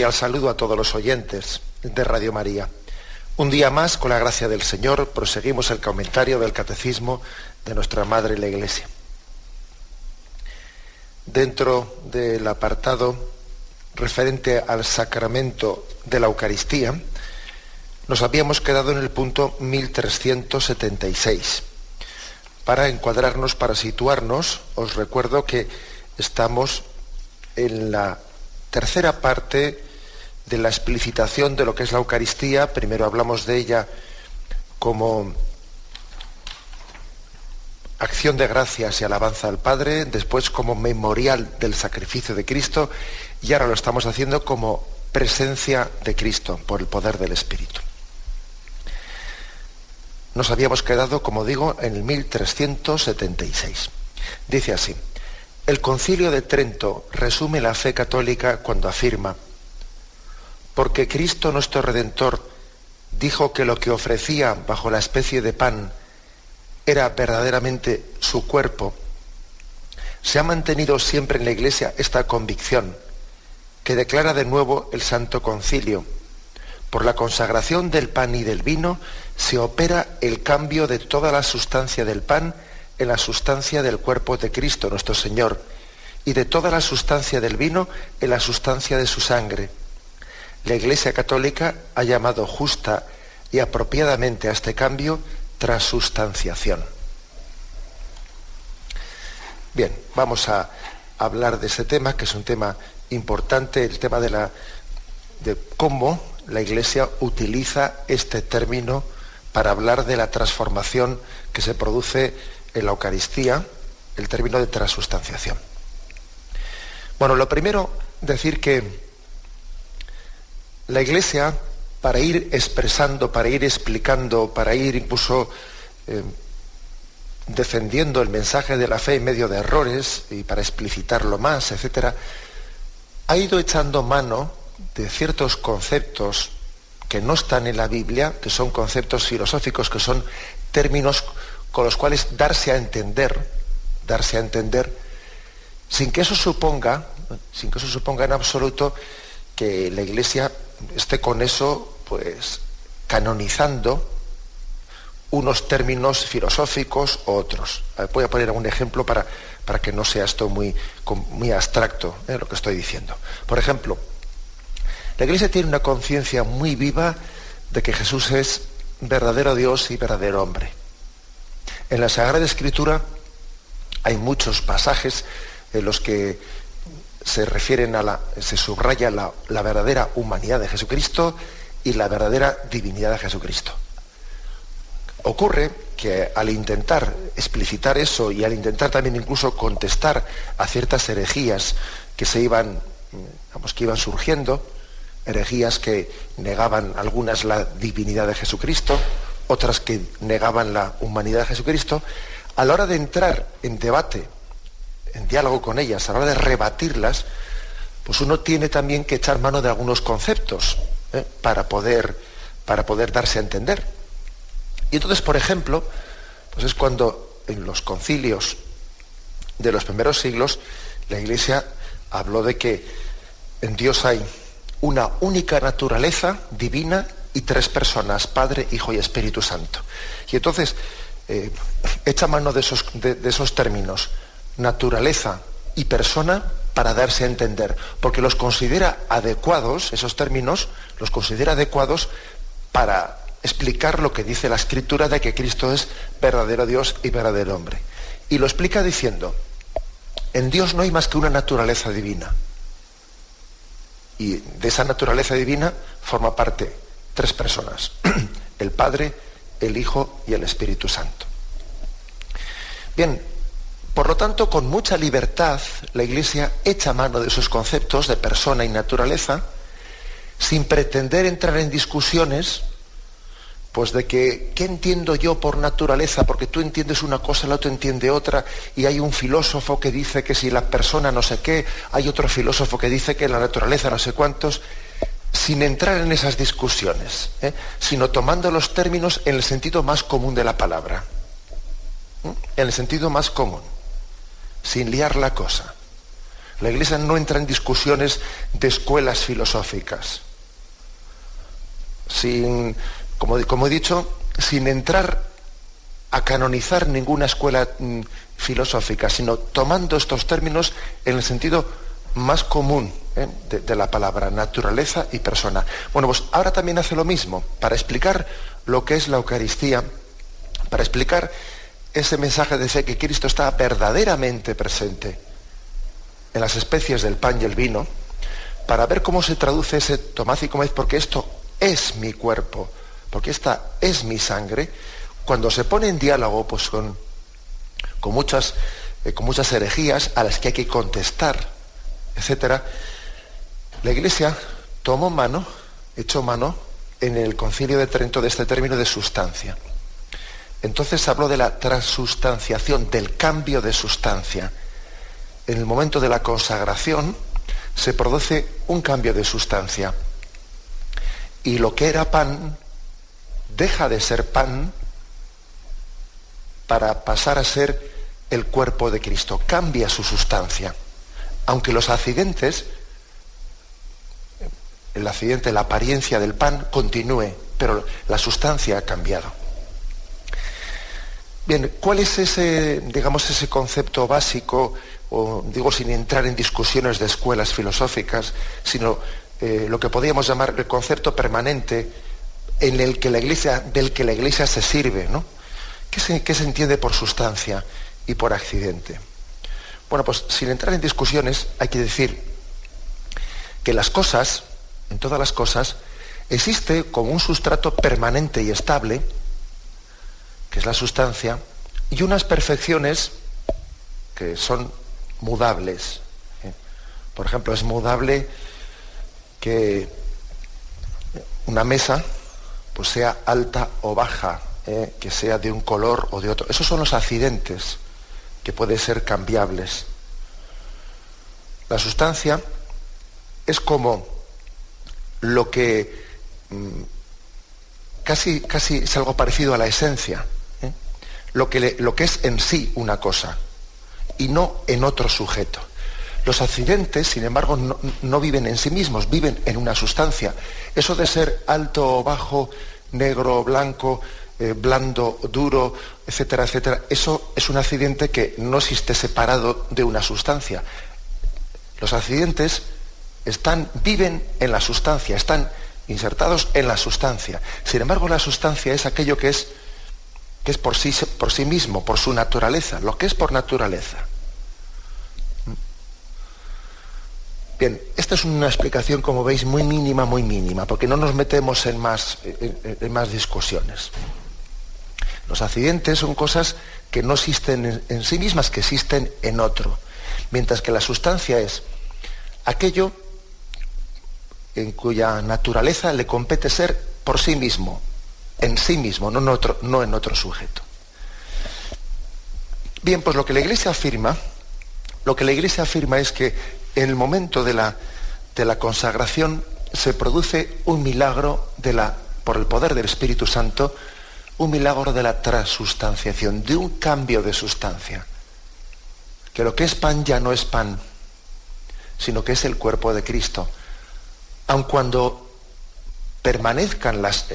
Cordial saludo a todos los oyentes de Radio María. Un día más, con la gracia del Señor, proseguimos el comentario del Catecismo de nuestra Madre la Iglesia. Dentro del apartado referente al sacramento de la Eucaristía, nos habíamos quedado en el punto 1376. Para encuadrarnos, para situarnos, os recuerdo que estamos en la tercera parte de la explicitación de lo que es la Eucaristía. Primero hablamos de ella como acción de gracias y alabanza al Padre, después como memorial del sacrificio de Cristo y ahora lo estamos haciendo como presencia de Cristo por el poder del Espíritu. Nos habíamos quedado, como digo, en el 1376. Dice así, el concilio de Trento resume la fe católica cuando afirma, porque Cristo nuestro Redentor dijo que lo que ofrecía bajo la especie de pan era verdaderamente su cuerpo, se ha mantenido siempre en la Iglesia esta convicción, que declara de nuevo el Santo Concilio. Por la consagración del pan y del vino se opera el cambio de toda la sustancia del pan en la sustancia del cuerpo de Cristo nuestro Señor y de toda la sustancia del vino en la sustancia de su sangre. La Iglesia Católica ha llamado justa y apropiadamente a este cambio transustanciación. Bien, vamos a hablar de ese tema, que es un tema importante, el tema de, la, de cómo la Iglesia utiliza este término para hablar de la transformación que se produce en la Eucaristía el término de transustanciación. Bueno, lo primero, decir que la Iglesia, para ir expresando, para ir explicando, para ir incluso eh, defendiendo el mensaje de la fe en medio de errores y para explicitarlo más, etc., ha ido echando mano de ciertos conceptos que no están en la Biblia, que son conceptos filosóficos, que son términos con los cuales darse a entender, darse a entender, sin que eso suponga, sin que eso suponga en absoluto que la Iglesia esté con eso, pues, canonizando unos términos filosóficos u otros. Voy a poner un ejemplo para, para que no sea esto muy, muy abstracto ¿eh? lo que estoy diciendo. Por ejemplo, la Iglesia tiene una conciencia muy viva de que Jesús es verdadero Dios y verdadero hombre. En la Sagrada Escritura hay muchos pasajes en los que se refieren a la, se subraya la, verdadera humanidad de Jesucristo y la verdadera divinidad de Jesucristo. Ocurre que al intentar explicitar eso y al intentar también incluso contestar a ciertas herejías que se iban, vamos, que iban surgiendo, herejías que negaban algunas la divinidad de Jesucristo, otras que negaban la humanidad de Jesucristo, a la hora de entrar en debate, en diálogo con ellas, a la hora de rebatirlas, pues uno tiene también que echar mano de algunos conceptos ¿eh? para, poder, para poder darse a entender. Y entonces, por ejemplo, pues es cuando en los concilios de los primeros siglos la Iglesia habló de que en Dios hay una única naturaleza divina y tres personas, Padre, Hijo y Espíritu Santo. Y entonces, eh, echa mano de esos, de, esos términos, naturaleza y persona, para darse a entender, porque los considera adecuados, esos términos, los considera adecuados para explicar lo que dice la escritura de que Cristo es verdadero Dios y verdadero hombre. Y lo explica diciendo, en Dios no hay más que una naturaleza divina. Y de esa naturaleza divina forma parte tres personas, el Padre, el Hijo y el Espíritu Santo. Bien, por lo tanto, con mucha libertad, la Iglesia echa mano de sus conceptos de persona y naturaleza, sin pretender entrar en discusiones, pues de que, ¿qué entiendo yo por naturaleza? Porque tú entiendes una cosa, el otro entiende otra, y hay un filósofo que dice que si la persona no sé qué, hay otro filósofo que dice que la naturaleza no sé cuántos, sin entrar en esas discusiones, ¿eh? sino tomando los términos en el sentido más común de la palabra, ¿eh? en el sentido más común sin liar la cosa. La Iglesia no entra en discusiones de escuelas filosóficas, sin, como, he dicho, sin entrar a canonizar ninguna escuela mm, filosófica, sino tomando estos términos en el sentido más común ¿eh? de, de, la palabra, naturaleza y persona. Bueno, pues ahora también hace lo mismo, para explicar lo que es la Eucaristía, para explicar ese mensaje de que Cristo está verdaderamente presente en las especies del pan y el vino, para ver cómo se traduce ese tomad y comed, porque esto es mi cuerpo, porque esta es mi sangre, cuando se pone en diálogo pues, con, con, muchas, eh, con muchas herejías a las que hay que contestar, etc., la Iglesia tomó mano, echó mano en el concilio de Trento de este término de sustancia. Entonces habló de la transustanciación, del cambio de sustancia. En el momento de la consagración se produce un cambio de sustancia. Y lo que era pan deja de ser pan para pasar a ser el cuerpo de Cristo. Cambia su sustancia. Aunque los accidentes, el accidente, la apariencia del pan continúe, pero la sustancia ha cambiado. Bien, ¿cuál es ese, digamos, ese concepto básico, o digo sin entrar en discusiones de escuelas filosóficas, sino eh, lo que podríamos llamar el concepto permanente en el que la iglesia, del que la iglesia se sirve, ¿no? ¿Qué se, ¿Qué se entiende por sustancia y por accidente? Bueno, pues sin entrar en discusiones, hay que decir que las cosas, en todas las cosas, existe como un sustrato permanente y estable, que es la sustancia, y unas perfecciones que son mudables. ¿eh? Por ejemplo, es mudable que una mesa pues sea alta o baja, ¿eh? que sea de un color o de otro. Esos son los accidentes que pueden ser cambiables. La sustancia es como lo que mm, casi, casi es algo parecido a la esencia lo que, lo que es en sí una cosa y no en otro sujeto. Los accidentes, sin embargo, no, viven en sí mismos, viven en una sustancia. Eso de ser alto o bajo, negro o blanco, eh, blando, duro, etcétera, etcétera, eso es un accidente que no existe separado de una sustancia. Los accidentes están, viven en la sustancia, están insertados en la sustancia. Sin embargo, la sustancia es aquello que es que es por sí, por sí mismo, por su naturaleza, lo que es por naturaleza. Bien, esta es una explicación, como veis, muy mínima, muy mínima, porque no nos metemos en más, en, más discusiones. Los accidentes son cosas que no existen en, en sí mismas, que existen en otro, mientras que la sustancia es aquello en cuya naturaleza le compete ser por sí mismo, en sí mismo, no en otro, sujeto. Bien, pues lo que la Iglesia afirma, lo que la Iglesia afirma es que en el momento de la, de la consagración se produce un milagro de la, por el poder del Espíritu Santo, un milagro de la transustanciación, de un cambio de sustancia. Que lo que es pan ya no es pan, sino que es el cuerpo de Cristo. Aun cuando permanezcan las,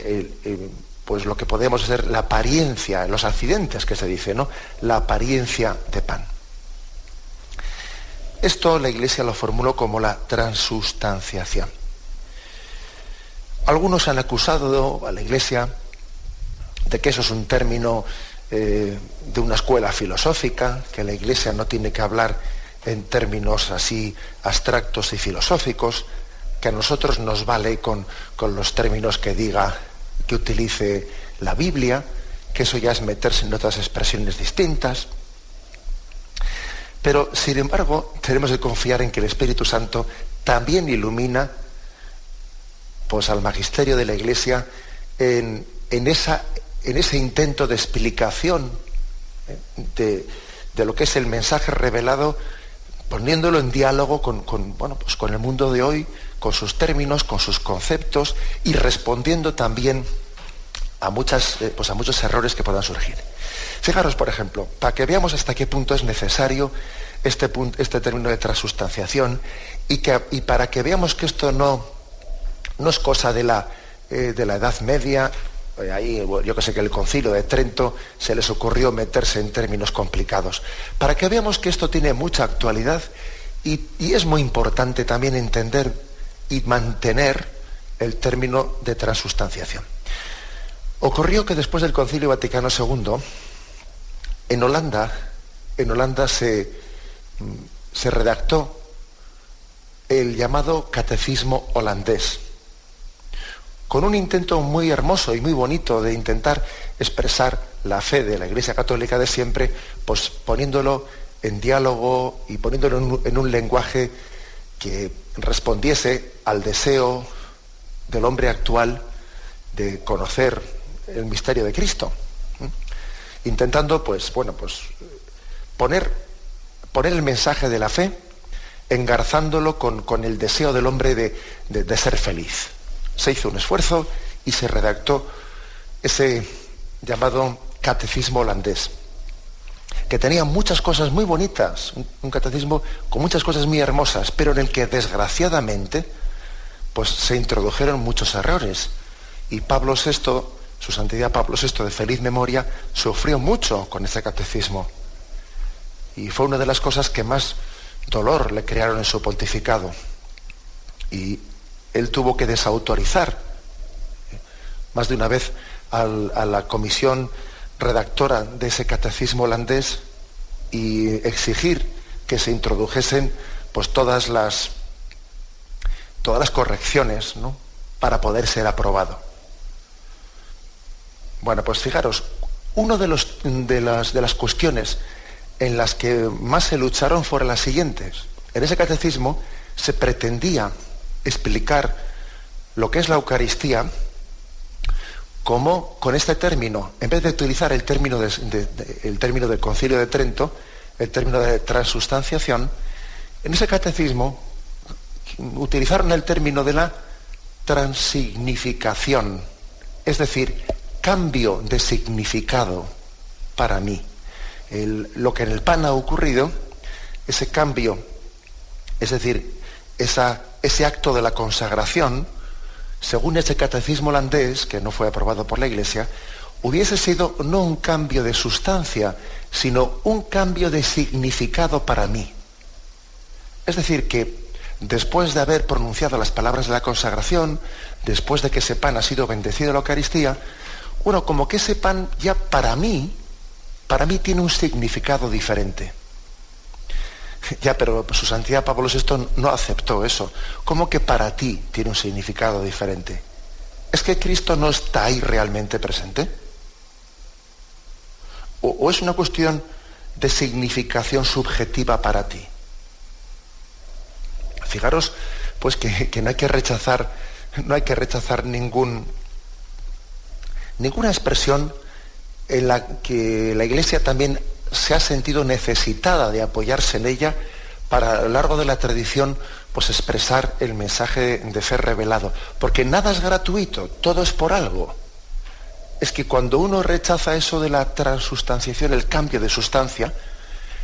pues lo que podemos ser la apariencia, los accidentes que se dice, ¿no? La apariencia de pan. Esto la Iglesia lo formuló como la transustanciación. Algunos han acusado a la Iglesia de que eso es un término eh, de una escuela filosófica, que la Iglesia no tiene que hablar en términos así abstractos y filosóficos, que a nosotros nos vale con los términos que diga, que utilice la Biblia, que eso ya es meterse en otras expresiones distintas. Pero, sin embargo, tenemos que confiar en que el Espíritu Santo también ilumina pues, al magisterio de la Iglesia en, esa, en ese intento de explicación ¿eh? de, de, lo que es el mensaje revelado, poniéndolo en diálogo con, con, bueno, pues con el mundo de hoy, con sus términos, con sus conceptos y respondiendo también a, muchas, eh, pues a muchos errores que puedan surgir. Fijaros, por ejemplo, para que veamos hasta qué punto es necesario este, este término de transustanciación y, que, y para que veamos que esto no, no es cosa de la, eh, de la Edad Media, eh, ahí yo que sé que el concilio de Trento se les ocurrió meterse en términos complicados, para que veamos que esto tiene mucha actualidad y, y es muy importante también entender y mantener el término de transustanciación. Ocurrió que después del Concilio Vaticano II, en Holanda, en Holanda se, mm, se redactó el llamado catecismo holandés, con un intento muy hermoso y muy bonito de intentar expresar la fe de la Iglesia Católica de siempre, pues poniéndolo en diálogo y poniéndolo en un, en un lenguaje que respondiese al deseo del hombre actual de conocer el misterio de Cristo intentando, pues, bueno, pues poner, poner el mensaje de la fe, engarzándolo con, el deseo del hombre de, ser feliz. Se hizo un esfuerzo y se redactó ese llamado catecismo holandés, que tenía muchas cosas muy bonitas, un, catecismo con muchas cosas muy hermosas, pero en el que desgraciadamente pues se introdujeron muchos errores. Y Pablo VI su santidad Pablo VI de feliz memoria, sufrió mucho con ese catecismo. Y fue una de las cosas que más dolor le crearon en su pontificado. Y él tuvo que desautorizar más de una vez a la comisión redactora de ese catecismo holandés y exigir que se introdujesen pues todas las todas las correcciones ¿no? para poder ser aprobado. Bueno, pues fijaros, una de, de, las, de las cuestiones en las que más se lucharon fueron las siguientes. En ese catecismo se pretendía explicar lo que es la Eucaristía como con este término, en vez de utilizar el término, el término del concilio de Trento, el término de transustanciación, en ese catecismo utilizaron el término de la transignificación, es decir, cambio de significado para mí. lo que en el pan ha ocurrido, ese cambio, es decir, ese acto de la consagración, según ese catecismo holandés, que no fue aprobado por la Iglesia, hubiese sido no un cambio de sustancia, sino un cambio de significado para mí. Es decir, que después de haber pronunciado las palabras de la consagración, después de que ese pan ha sido bendecido en la Eucaristía, bueno, como que ese pan ya para mí, para mí tiene un significado diferente. Ya, pero su santidad Pablo VI no aceptó eso. ¿Cómo que para ti tiene un significado diferente? ¿Es que Cristo no está ahí realmente presente? ¿O, es una cuestión de significación subjetiva para ti? Fijaros, pues que, que no hay que rechazar, no hay que rechazar ningún, ninguna expresión en la que la Iglesia también se ha sentido necesitada de apoyarse en ella para a lo largo de la tradición pues expresar el mensaje de fe revelado. Porque nada es gratuito, todo es por algo. Es que cuando uno rechaza eso de la transustanciación, el cambio de sustancia,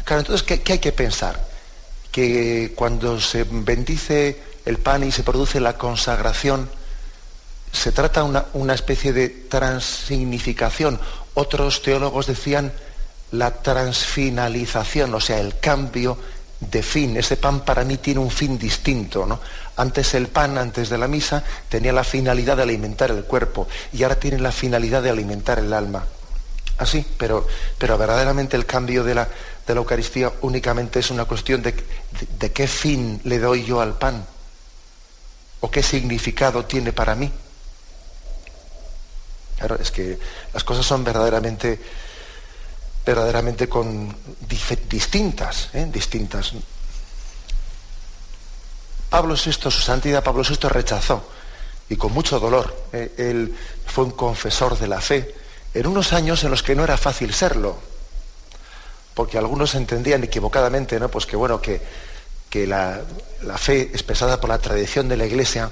claro, entonces, ¿qué, qué hay que pensar? Que cuando se bendice el pan y se produce la consagración, se trata una, una especie de transignificación. Otros teólogos decían la transfinalización, o sea, el cambio de fin. Ese pan para mí tiene un fin distinto. ¿no? Antes el pan, antes de la misa, tenía la finalidad de alimentar el cuerpo y ahora tiene la finalidad de alimentar el alma. Así, pero, pero verdaderamente el cambio de la, de la Eucaristía únicamente es una cuestión de, de qué fin le doy yo al pan. o qué significado tiene para mí. Claro, es que las cosas son verdaderamente, verdaderamente con, distintas, ¿eh? distintas. Pablo VI, su santidad Pablo VI rechazó, y con mucho dolor, ¿eh? él fue un confesor de la fe, en unos años en los que no era fácil serlo, porque algunos entendían equivocadamente, ¿no? Pues que bueno, que, que la, fe expresada por la tradición de la Iglesia,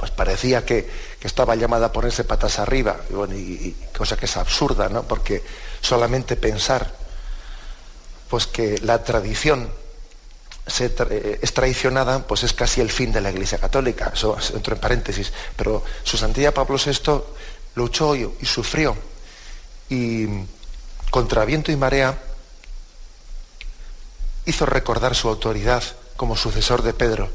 pues parecía que, estaba llamada a ponerse patas arriba, y, cosa que es absurda, ¿no? Porque solamente pensar pues que la tradición eh, es traicionada, pues es casi el fin de la Iglesia Católica. Eso entro en paréntesis. Pero su santidad Pablo VI luchó y, y sufrió. Y contra viento y marea hizo recordar su autoridad como sucesor de Pedro.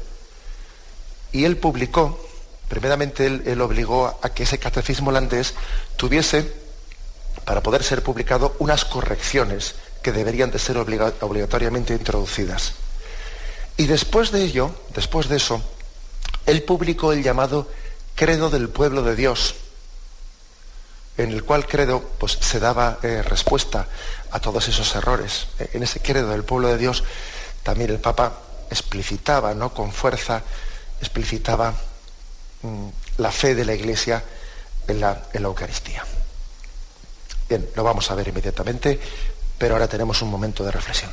Y él publicó, primeramente él, obligó a que ese catecismo holandés tuviese, para poder ser publicado, unas correcciones que deberían de ser obligatoriamente introducidas. Y después de ello, después de eso, él publicó el llamado Credo del Pueblo de Dios, en el cual credo pues, se daba eh, respuesta a todos esos errores. En ese credo del pueblo de Dios también el Papa explicitaba ¿no? con fuerza, explicitaba la fe de la Iglesia en la, en la Eucaristía. Bien, lo vamos a ver inmediatamente, pero ahora tenemos un momento de reflexión.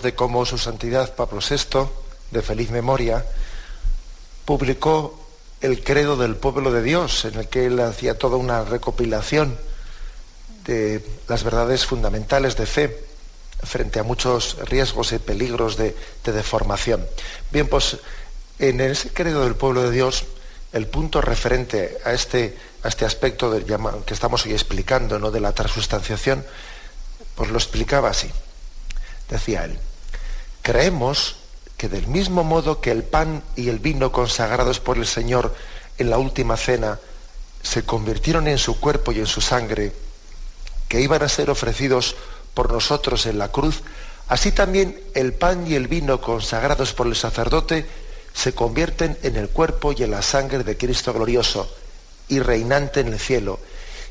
De cómo su santidad Pablo VI, de feliz memoria, publicó el credo del pueblo de Dios, en el que él hacía toda una recopilación de las verdades fundamentales de fe frente a muchos riesgos y peligros de, deformación. Bien, pues en ese credo del pueblo de Dios, el punto referente a este, a este aspecto que estamos hoy explicando, ¿no? de la transustanciación, pues lo explicaba así decía él, creemos que del mismo modo que el pan y el vino consagrados por el Señor en la última cena se convirtieron en su cuerpo y en su sangre, que iban a ser ofrecidos por nosotros en la cruz, así también el pan y el vino consagrados por el sacerdote se convierten en el cuerpo y en la sangre de Cristo glorioso y reinante en el cielo.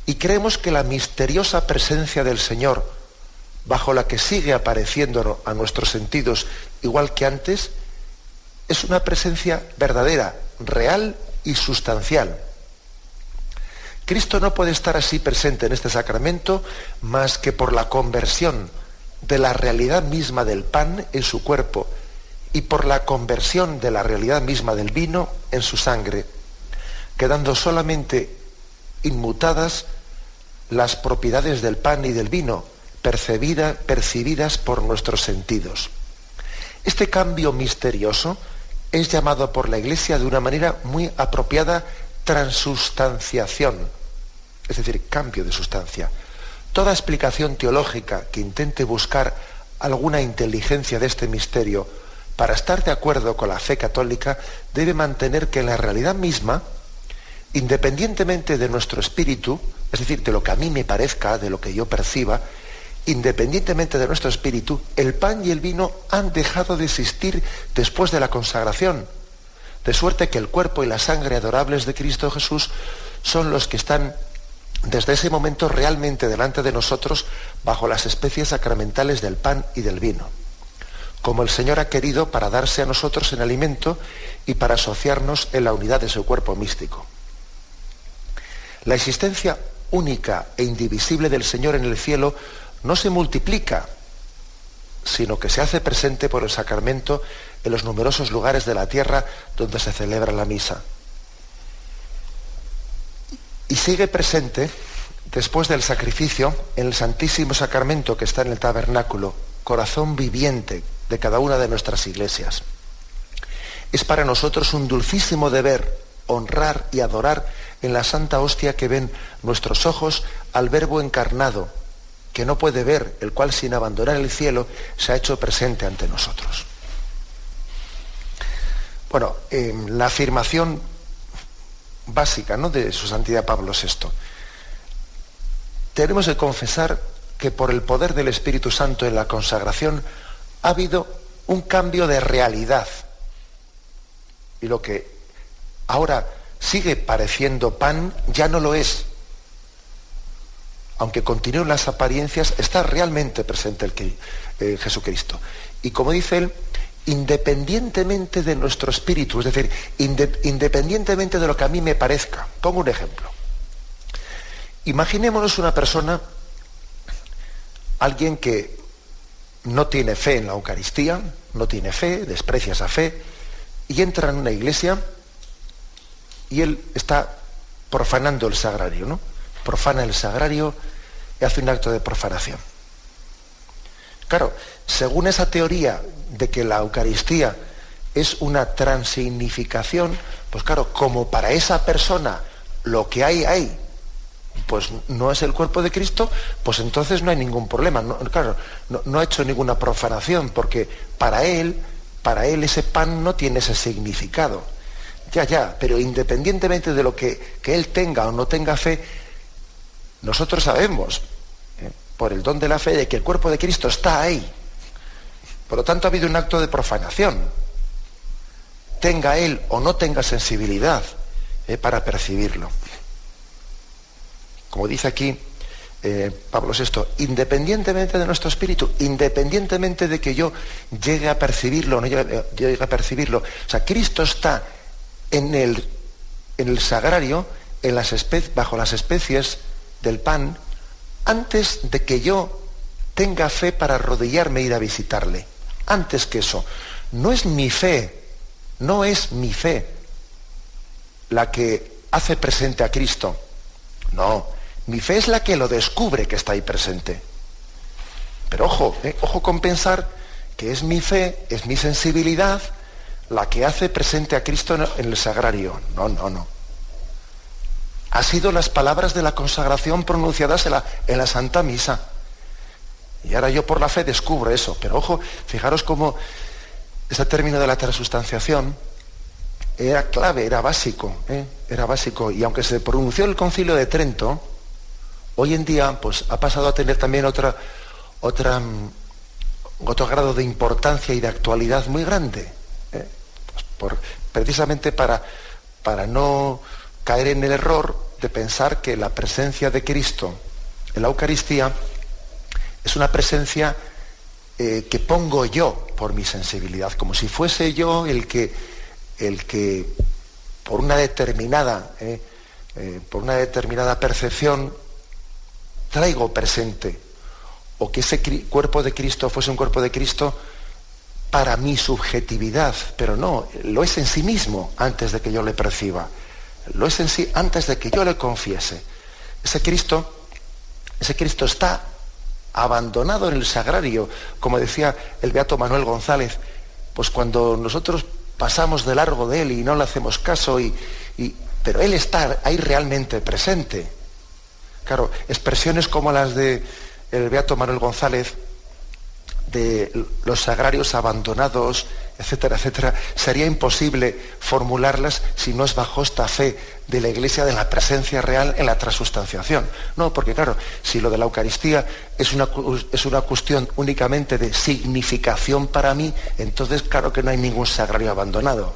Y creemos que la misteriosa presencia del Señor, bajo la que sigue apareciendo a nuestros sentidos igual que antes, es una presencia verdadera, real y sustancial. Cristo no puede estar así presente en este sacramento más que por la conversión de la realidad misma del pan en su cuerpo y por la conversión de la realidad misma del vino en su sangre, quedando solamente inmutadas las propiedades del pan y del vino, percibidas por nuestros sentidos. Este cambio misterioso es llamado por la Iglesia de una manera muy apropiada transustanciación, es decir, cambio de sustancia. Toda explicación teológica que intente buscar alguna inteligencia de este misterio para estar de acuerdo con la fe católica debe mantener que la realidad misma, independientemente de nuestro espíritu, es decir, de lo que a mí me parezca, de lo que yo perciba, independientemente de nuestro espíritu, el pan y el vino han dejado de existir después de la consagración. De suerte que el cuerpo y la sangre adorables de Cristo Jesús son los que están desde ese momento realmente delante de nosotros bajo las especies sacramentales del pan y del vino, como el Señor ha querido para darse a nosotros en alimento y para asociarnos en la unidad de su cuerpo místico. La existencia única e indivisible del Señor en el cielo no se multiplica, sino que se hace presente por el sacramento en los numerosos lugares de la tierra donde se celebra la misa. Y sigue presente después del sacrificio en el Santísimo Sacramento que está en el tabernáculo, corazón viviente de cada una de nuestras iglesias. Es para nosotros un dulcísimo deber honrar y adorar en la Santa Hostia que ven nuestros ojos al Verbo encarnado, que no puede ver, el cual sin abandonar el cielo se ha hecho presente ante nosotros. Bueno, la afirmación básica ¿no? de su santidad Pablo VI. Tenemos que confesar que por el poder del Espíritu Santo en la consagración ha habido un cambio de realidad. Y lo que ahora sigue pareciendo pan ya no lo es aunque continúen las apariencias, está realmente presente el, eh, Jesucristo. Y como dice él, independientemente de nuestro espíritu, es decir, independientemente de lo que a mí me parezca. Pongo un ejemplo. Imaginémonos una persona, alguien que no tiene fe en la Eucaristía, no tiene fe, desprecia esa fe, y entra en una iglesia y él está profanando el sagrario, ¿no? Profana el sagrario, y hace un acto de profanación. Claro, según esa teoría de que la Eucaristía es una transignificación, pues claro, como para esa persona lo que hay ahí, pues no es el cuerpo de Cristo, pues entonces no hay ningún problema. claro, no, ha hecho ninguna profanación, porque para él, para él ese pan no tiene ese significado. Ya, ya, pero independientemente de lo que, que él tenga o no tenga fe, nosotros sabemos, eh, por el don de la fe, de que el cuerpo de Cristo está ahí. Por lo tanto, ha habido un acto de profanación. Tenga él o no tenga sensibilidad eh, para percibirlo. Como dice aquí eh, Pablo VI, independientemente de nuestro espíritu, independientemente de que yo llegue a percibirlo o no llegue, a percibirlo, o sea, Cristo está en el, en el sagrario, bajo las especies del pan antes de que yo tenga fe para arrodillarme e ir a visitarle. Antes que eso. No es mi fe, no es mi fe la que hace presente a Cristo. No, mi fe es la que lo descubre que está ahí presente. Pero ojo, eh, ojo con pensar que es mi fe, es mi sensibilidad la que hace presente a Cristo en el sagrario. No, no, no ha sido las palabras de la consagración pronunciadas en la, en la Santa Misa. Y ahora yo por la fe descubro eso. Pero ojo, fijaros cómo ese término de la transustanciación era clave, era básico, ¿eh? era básico. Y aunque se pronunció el concilio de Trento, hoy en día pues, ha pasado a tener también otra, mm, otro grado de importancia y de actualidad muy grande. ¿eh? Pues precisamente para, para no caer en el error de pensar que la presencia de Cristo en la Eucaristía es una presencia eh, que pongo yo por mi sensibilidad, como si fuese yo el que, el que por una determinada eh, eh, por una determinada percepción, traigo presente, o que ese cuerpo de Cristo fuese un cuerpo de Cristo para mi subjetividad, pero no, lo es en sí mismo antes de que yo le perciba, lo es en sí antes de que yo le confiese. Ese Cristo, ese Cristo está abandonado en el sagrario, como decía el beato Manuel González, pues cuando nosotros pasamos de largo de él y no le hacemos caso, y, pero él está ahí realmente presente. Claro, expresiones como las de el beato Manuel González, de los sagrarios abandonados, etcétera, etcétera, sería imposible formularlas si no es bajo esta fe de la Iglesia de la presencia real en la transustanciación. No, porque claro, si lo de la Eucaristía es una, es una cuestión únicamente de significación para mí, entonces claro que no hay ningún sagrario abandonado.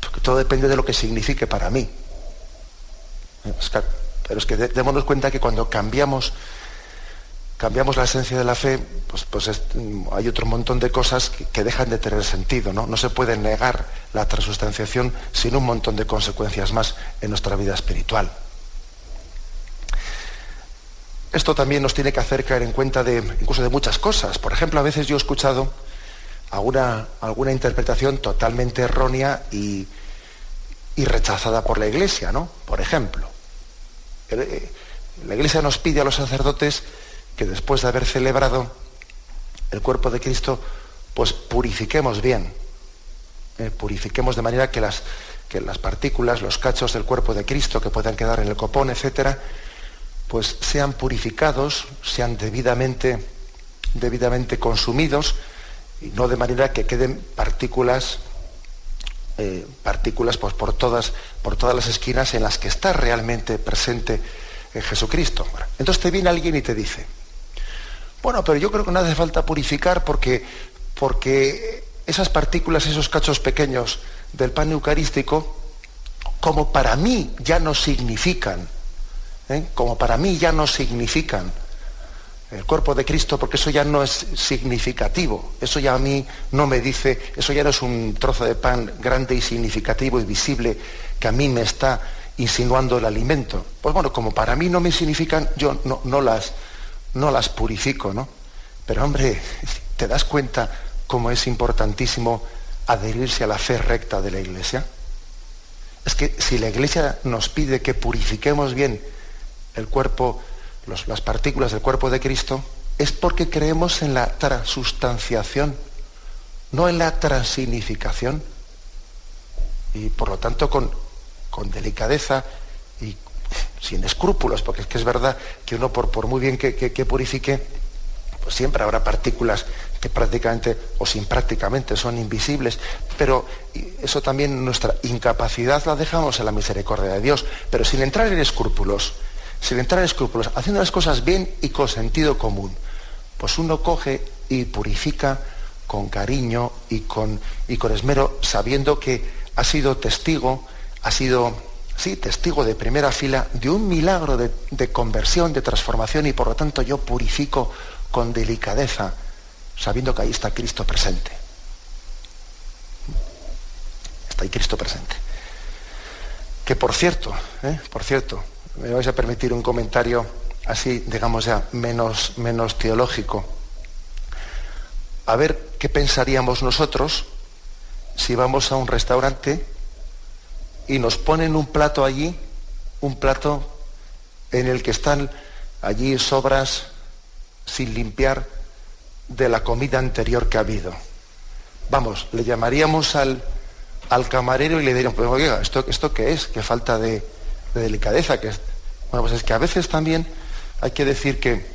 Porque todo depende de lo que signifique para mí. Pero es que démonos cuenta que cuando cambiamos cambiamos la esencia de la fe, pues, pues hay otro montón de cosas que, dejan de tener sentido. ¿no? no se puede negar la transustanciación sin un montón de consecuencias más en nuestra vida espiritual. Esto también nos tiene que hacer caer en cuenta de incluso de muchas cosas. Por ejemplo, a veces yo he escuchado alguna, alguna interpretación totalmente errónea y, y rechazada por la Iglesia, ¿no? Por ejemplo, eh, la Iglesia nos pide a los sacerdotes que después de haber celebrado el cuerpo de Cristo, pues purifiquemos bien, eh, purifiquemos de manera que las, que las partículas, los cachos del cuerpo de Cristo que puedan quedar en el copón, etcétera, pues sean purificados, sean debidamente, debidamente consumidos, y no de manera que queden partículas, eh, partículas pues, por, todas, por todas las esquinas en las que está realmente presente eh, Jesucristo. Entonces te viene alguien y te dice, bueno, pero yo creo que no hace falta purificar porque, porque esas partículas, esos cachos pequeños del pan eucarístico, como para mí ya no significan, ¿eh? como para mí ya no significan el cuerpo de Cristo, porque eso ya no es significativo, eso ya a mí no me dice, eso ya no es un trozo de pan grande y significativo y visible que a mí me está insinuando el alimento. Pues bueno, como para mí no me significan, yo no, no las, no las purifico, ¿no? Pero hombre, ¿te das cuenta cómo es importantísimo adherirse a la fe recta de la Iglesia? Es que si la Iglesia nos pide que purifiquemos bien el cuerpo, las partículas del cuerpo de Cristo, es porque creemos en la transustanciación, no en la transignificación. Y por lo tanto, con, con delicadeza sin escrúpulos, porque es que es verdad que uno por, muy bien que, purifique, pues siempre habrá partículas que prácticamente o sin prácticamente son invisibles, pero eso también nuestra incapacidad la dejamos en la misericordia de Dios, pero sin entrar en escrúpulos, sin entrar en escrúpulos, haciendo las cosas bien y con sentido común, pues uno coge y purifica con cariño y con, y con esmero, sabiendo que ha sido testigo, ha sido sí, testigo de primera fila de un milagro de, conversión, de transformación y por lo tanto yo purifico con delicadeza, sabiendo que ahí está Cristo presente. Está ahí Cristo presente. Que por cierto, ¿eh? por cierto, me vais a permitir un comentario así, digamos ya, menos, menos teológico. A ver qué pensaríamos nosotros si vamos a un restaurante y nos ponen un plato allí, un plato en el que están allí sobras sin limpiar de la comida anterior que ha habido. Vamos, le llamaríamos al, al camarero y le diríamos, pues oiga, ¿esto, ¿esto qué es? ¿Qué falta de, delicadeza? Que Bueno, pues es que a veces también hay que decir que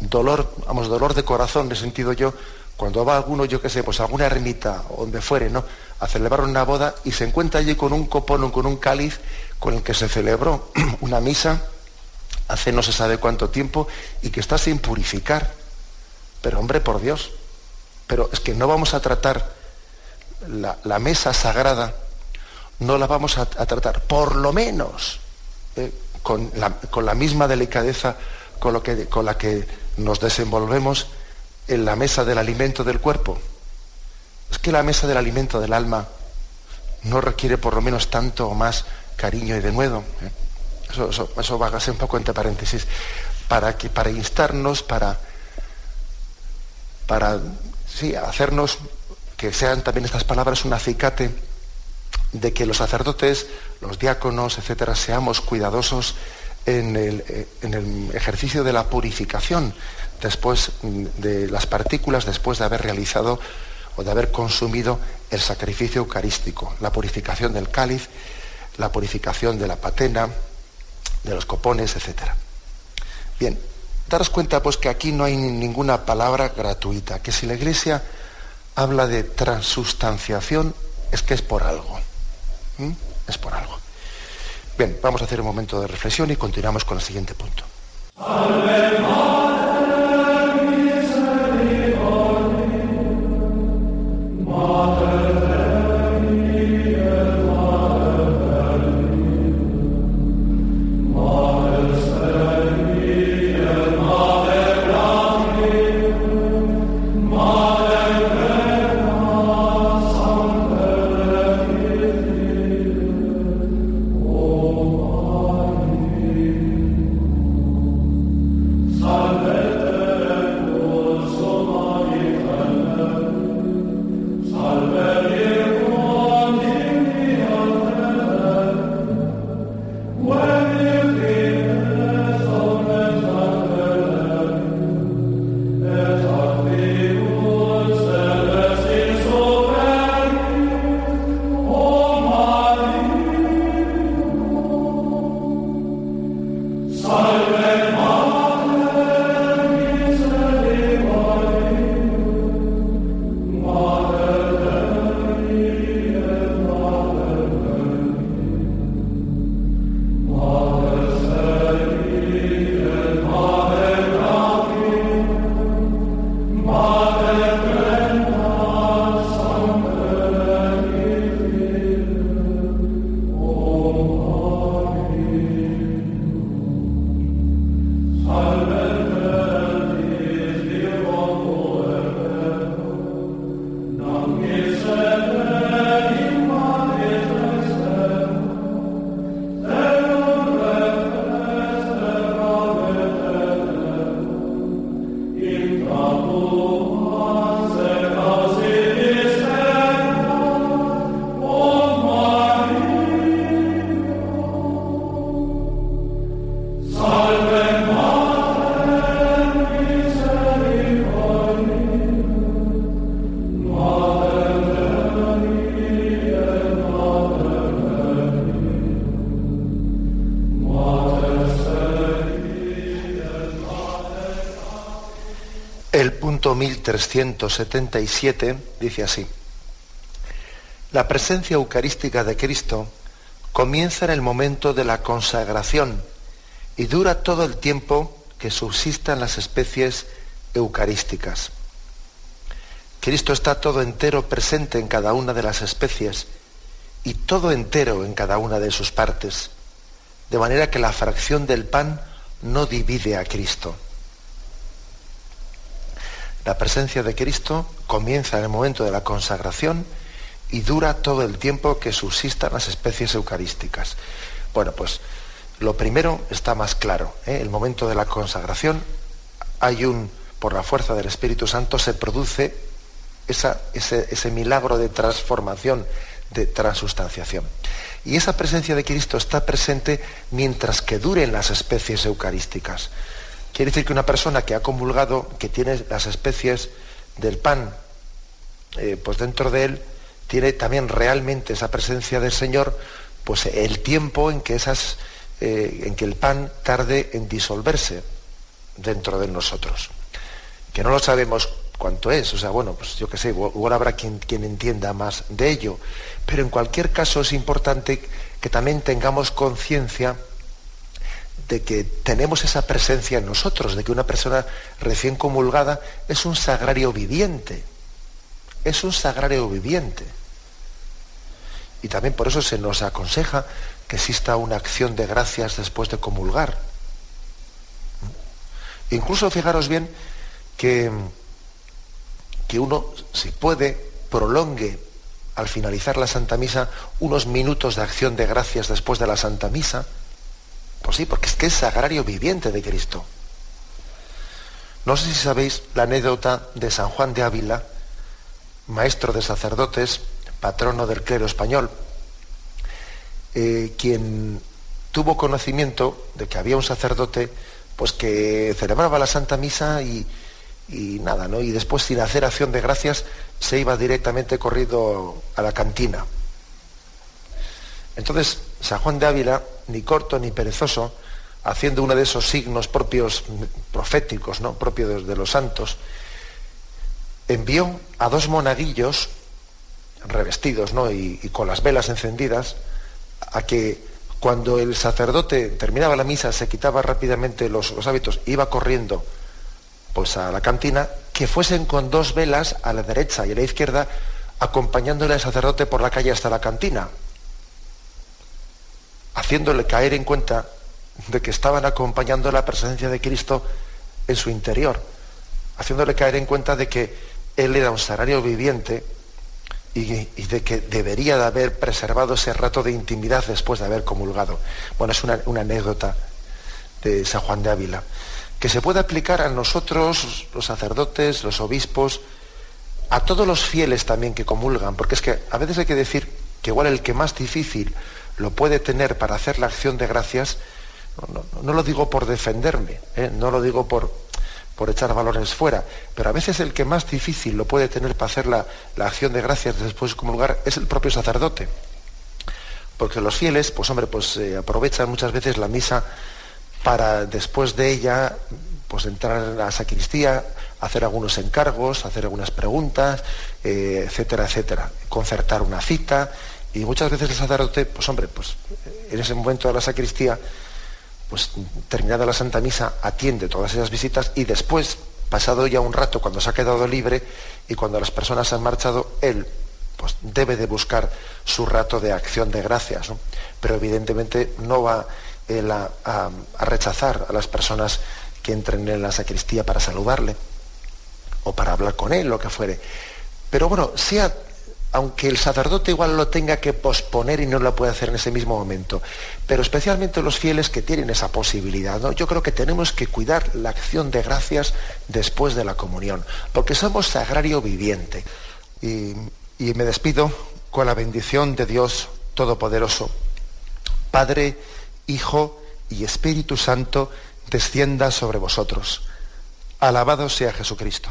dolor, vamos, dolor de corazón, he sentido yo, cuando va alguno, yo qué sé, pues a alguna ermita o donde fuere, ¿no? A celebrar una boda y se encuentra allí con un copón o con un cáliz con el que se celebró una misa hace no se sabe cuánto tiempo y que está sin purificar. Pero hombre, por Dios, pero es que no vamos a tratar la, mesa sagrada, no la vamos a, tratar, por lo menos, eh, con, la, misma delicadeza con, lo que, con la que nos desenvolvemos en la mesa del alimento del cuerpo. Es que la mesa del alimento del alma no requiere por lo menos tanto o más cariño y denuedo. ¿eh? Eso, eso, va a ser un poco entre paréntesis. Para, que, para instarnos, para, para sí, hacernos que sean también estas palabras un acicate de que los sacerdotes, los diáconos, etcétera, seamos cuidadosos en el, eh, en el, ejercicio de la purificación después de las partículas, después de haber realizado o de haber consumido el sacrificio eucarístico, la purificación del cáliz, la purificación de la patena, de los copones, etcétera. Bien, daros cuenta pues que aquí no hay ninguna palabra gratuita, que si la Iglesia habla de transustanciación es que es por algo. Es por algo. Bien, vamos a hacer un momento de reflexión y continuamos con el siguiente punto. 377 dice así, la presencia eucarística de Cristo comienza en el momento de la consagración y dura todo el tiempo que subsistan las especies eucarísticas. Cristo está todo entero presente en cada una de las especies y todo entero en cada una de sus partes, de manera que la fracción del pan no divide a Cristo. La presencia de Cristo comienza en el momento de la consagración y dura todo el tiempo que subsistan las especies eucarísticas. Bueno, pues lo primero está más claro. ¿eh? El momento de la consagración hay un, por la fuerza del Espíritu Santo, se produce ese, ese milagro de transformación, de transustanciación. Y esa presencia de Cristo está presente mientras que duren las especies eucarísticas. Quiere decir que una persona que ha comulgado, que tiene las especies del pan, eh, pues dentro de él, tiene también realmente esa presencia del Señor, pues el tiempo en que esas, eh, en que el pan tarde en disolverse dentro de nosotros. Que no lo sabemos cuánto es, o sea, bueno, pues yo qué sé, igual habrá quien, quien entienda más de ello, pero en cualquier caso es importante que también tengamos conciencia de que tenemos esa presencia en nosotros, de que una persona recién comulgada es un sagrario viviente, es un sagrario viviente. Y también por eso se nos aconseja que exista una acción de gracias después de comulgar. Incluso fijaros bien que, que uno, si puede, prolongue al finalizar la Santa Misa, unos minutos de acción de gracias después de la Santa Misa? Pues sí, porque es que es sagrario viviente de Cristo. No sé si sabéis la anécdota de San Juan de Ávila, maestro de sacerdotes, patrono del clero español, eh, quien tuvo conocimiento de que había un sacerdote pues que celebraba la Santa Misa y, y nada, ¿no? Y después, sin hacer acción de gracias, se iba directamente corrido a la cantina. Entonces, San Juan de Ávila, ni corto ni perezoso, haciendo uno de esos signos propios proféticos, ¿no? propios de los santos, envió a dos monaguillos revestidos ¿no? y, con las velas encendidas a que cuando el sacerdote terminaba la misa se quitaba rápidamente los, los hábitos, iba corriendo pues a la cantina, que fuesen con dos velas a la derecha y a la izquierda, acompañándole al sacerdote por la calle hasta la cantina, haciéndole caer en cuenta de que estaban acompañando la presencia de Cristo en su interior, haciéndole caer en cuenta de que Él era un salario viviente y, de que debería de haber preservado ese rato de intimidad después de haber comulgado. Bueno, es una, una anécdota de San Juan de Ávila que se puede aplicar a nosotros, los sacerdotes, los obispos, a todos los fieles también que comulgan, porque es que a veces hay que decir que igual el que más difícil lo puede tener para hacer la acción de gracias, no, lo digo por defenderme, ¿eh? no lo digo por, por echar valores fuera, pero a veces el que más difícil lo puede tener para hacer la, acción de gracias después de comulgar es el propio sacerdote. Porque los fieles, pues hombre, pues eh, aprovechan muchas veces la misa para después de ella pues entrar a la sacristía, hacer algunos encargos, hacer algunas preguntas, eh, etcétera, etcétera, concertar una cita y muchas veces el sacerdote, pues hombre, pues en ese momento de la sacristía, pues terminada la Santa Misa, atiende todas esas visitas y después, pasado ya un rato, cuando se ha quedado libre y cuando las personas han marchado, él pues debe de buscar su rato de acción de gracias, pero evidentemente no va a, rechazar a las personas que entren en la sacristía para saludarle o para hablar con él, lo que fuere. Pero bueno, sea, aunque el sacerdote igual lo tenga que posponer y no lo puede hacer en ese mismo momento, pero especialmente los fieles que tienen esa posibilidad, ¿no? yo creo que tenemos que cuidar la acción de gracias después de la comunión, porque somos sagrario viviente. y me despido con la bendición de Dios Todopoderoso, Padre, Hijo y Espíritu Santo, descienda sobre vosotros. Alabado sea Jesucristo.